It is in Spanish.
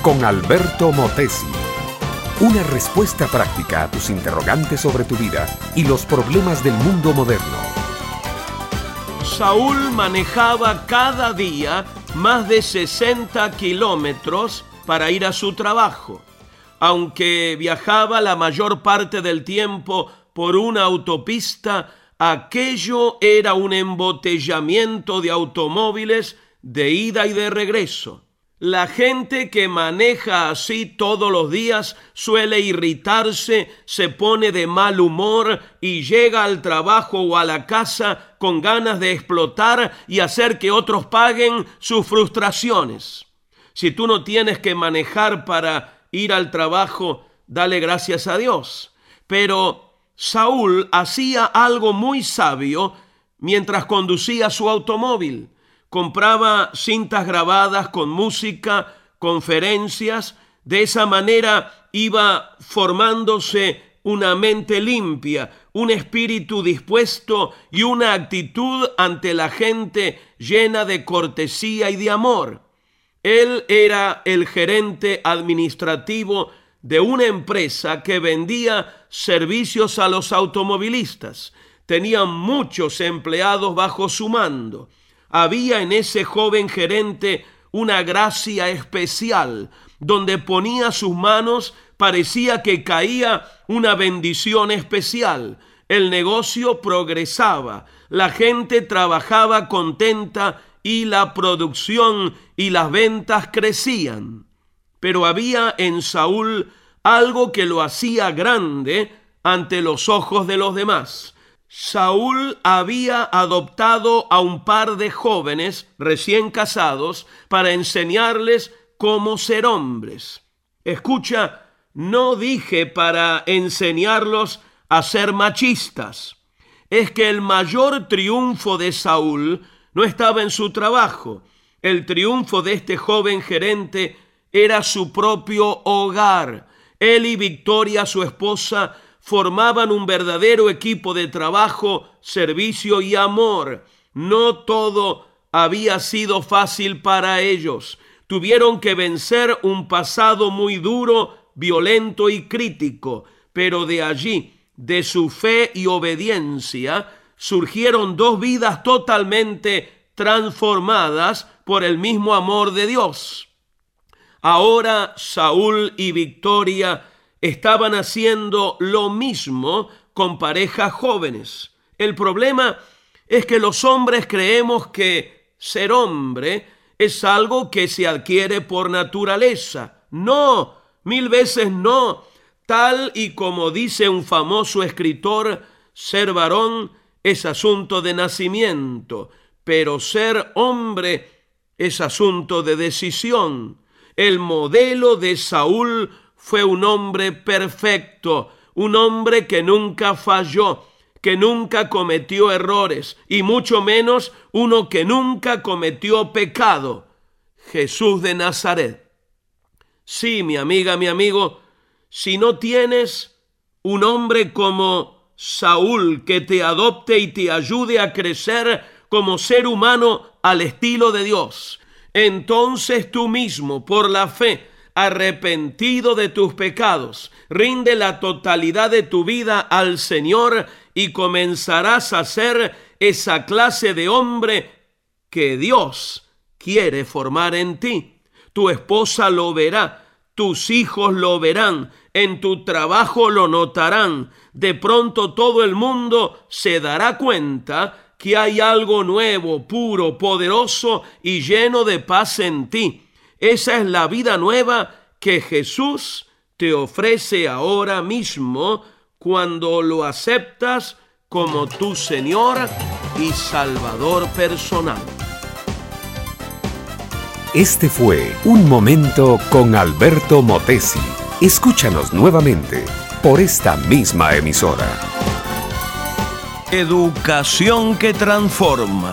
con Alberto Motesi. Una respuesta práctica a tus interrogantes sobre tu vida y los problemas del mundo moderno. Saúl manejaba cada día más de 60 kilómetros para ir a su trabajo. Aunque viajaba la mayor parte del tiempo por una autopista, aquello era un embotellamiento de automóviles de ida y de regreso. La gente que maneja así todos los días suele irritarse, se pone de mal humor y llega al trabajo o a la casa con ganas de explotar y hacer que otros paguen sus frustraciones. Si tú no tienes que manejar para ir al trabajo, dale gracias a Dios. Pero Saúl hacía algo muy sabio mientras conducía su automóvil compraba cintas grabadas con música, conferencias, de esa manera iba formándose una mente limpia, un espíritu dispuesto y una actitud ante la gente llena de cortesía y de amor. Él era el gerente administrativo de una empresa que vendía servicios a los automovilistas. Tenía muchos empleados bajo su mando. Había en ese joven gerente una gracia especial, donde ponía sus manos parecía que caía una bendición especial. El negocio progresaba, la gente trabajaba contenta y la producción y las ventas crecían. Pero había en Saúl algo que lo hacía grande ante los ojos de los demás. Saúl había adoptado a un par de jóvenes recién casados para enseñarles cómo ser hombres. Escucha, no dije para enseñarlos a ser machistas. Es que el mayor triunfo de Saúl no estaba en su trabajo. El triunfo de este joven gerente era su propio hogar. Él y Victoria, su esposa, formaban un verdadero equipo de trabajo, servicio y amor. No todo había sido fácil para ellos. Tuvieron que vencer un pasado muy duro, violento y crítico, pero de allí, de su fe y obediencia, surgieron dos vidas totalmente transformadas por el mismo amor de Dios. Ahora Saúl y Victoria estaban haciendo lo mismo con parejas jóvenes. El problema es que los hombres creemos que ser hombre es algo que se adquiere por naturaleza. No, mil veces no. Tal y como dice un famoso escritor, ser varón es asunto de nacimiento, pero ser hombre es asunto de decisión. El modelo de Saúl fue un hombre perfecto, un hombre que nunca falló, que nunca cometió errores, y mucho menos uno que nunca cometió pecado, Jesús de Nazaret. Sí, mi amiga, mi amigo, si no tienes un hombre como Saúl que te adopte y te ayude a crecer como ser humano al estilo de Dios, entonces tú mismo, por la fe, arrepentido de tus pecados, rinde la totalidad de tu vida al Señor y comenzarás a ser esa clase de hombre que Dios quiere formar en ti. Tu esposa lo verá, tus hijos lo verán, en tu trabajo lo notarán. De pronto todo el mundo se dará cuenta que hay algo nuevo, puro, poderoso y lleno de paz en ti. Esa es la vida nueva que Jesús te ofrece ahora mismo cuando lo aceptas como tu Señor y Salvador personal. Este fue Un Momento con Alberto Motesi. Escúchanos nuevamente por esta misma emisora. Educación que transforma.